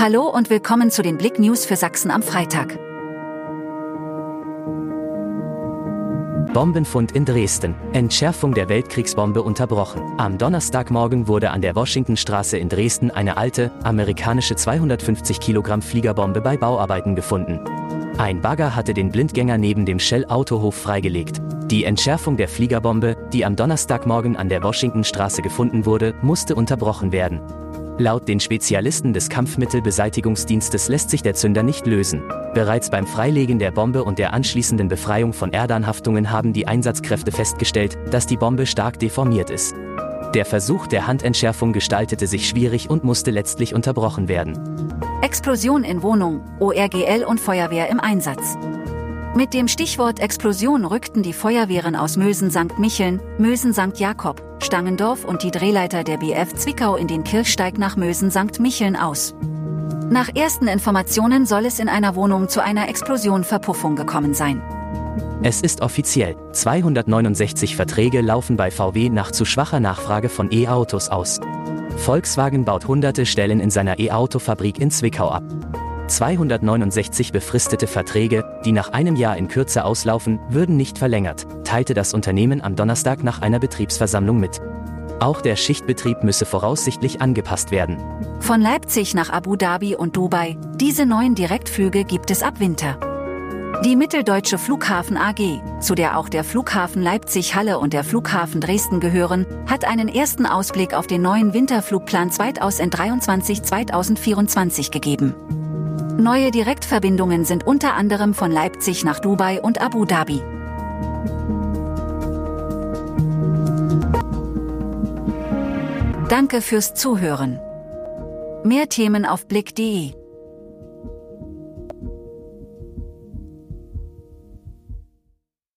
Hallo und willkommen zu den Blick News für Sachsen am Freitag. Bombenfund in Dresden. Entschärfung der Weltkriegsbombe unterbrochen. Am Donnerstagmorgen wurde an der Washingtonstraße in Dresden eine alte, amerikanische 250 Kilogramm Fliegerbombe bei Bauarbeiten gefunden. Ein Bagger hatte den Blindgänger neben dem Shell-Autohof freigelegt. Die Entschärfung der Fliegerbombe, die am Donnerstagmorgen an der Washingtonstraße gefunden wurde, musste unterbrochen werden. Laut den Spezialisten des Kampfmittelbeseitigungsdienstes lässt sich der Zünder nicht lösen. Bereits beim Freilegen der Bombe und der anschließenden Befreiung von Erdanhaftungen haben die Einsatzkräfte festgestellt, dass die Bombe stark deformiert ist. Der Versuch der Handentschärfung gestaltete sich schwierig und musste letztlich unterbrochen werden. Explosion in Wohnung, ORGL und Feuerwehr im Einsatz. Mit dem Stichwort Explosion rückten die Feuerwehren aus Mösen St. Micheln, Mösen St. Jakob, Stangendorf und die Drehleiter der BF Zwickau in den Kirchsteig nach Mösen St. Micheln aus. Nach ersten Informationen soll es in einer Wohnung zu einer Explosion Verpuffung gekommen sein. Es ist offiziell. 269 Verträge laufen bei VW nach zu schwacher Nachfrage von E-Autos aus. Volkswagen baut hunderte Stellen in seiner E-Auto-Fabrik in Zwickau ab. 269 befristete Verträge, die nach einem Jahr in Kürze auslaufen, würden nicht verlängert, teilte das Unternehmen am Donnerstag nach einer Betriebsversammlung mit. Auch der Schichtbetrieb müsse voraussichtlich angepasst werden. Von Leipzig nach Abu Dhabi und Dubai, diese neuen Direktflüge gibt es ab Winter. Die Mitteldeutsche Flughafen AG, zu der auch der Flughafen Leipzig-Halle und der Flughafen Dresden gehören, hat einen ersten Ausblick auf den neuen Winterflugplan 2023-2024 gegeben. Neue Direktverbindungen sind unter anderem von Leipzig nach Dubai und Abu Dhabi. Danke fürs Zuhören. Mehr Themen auf blick.de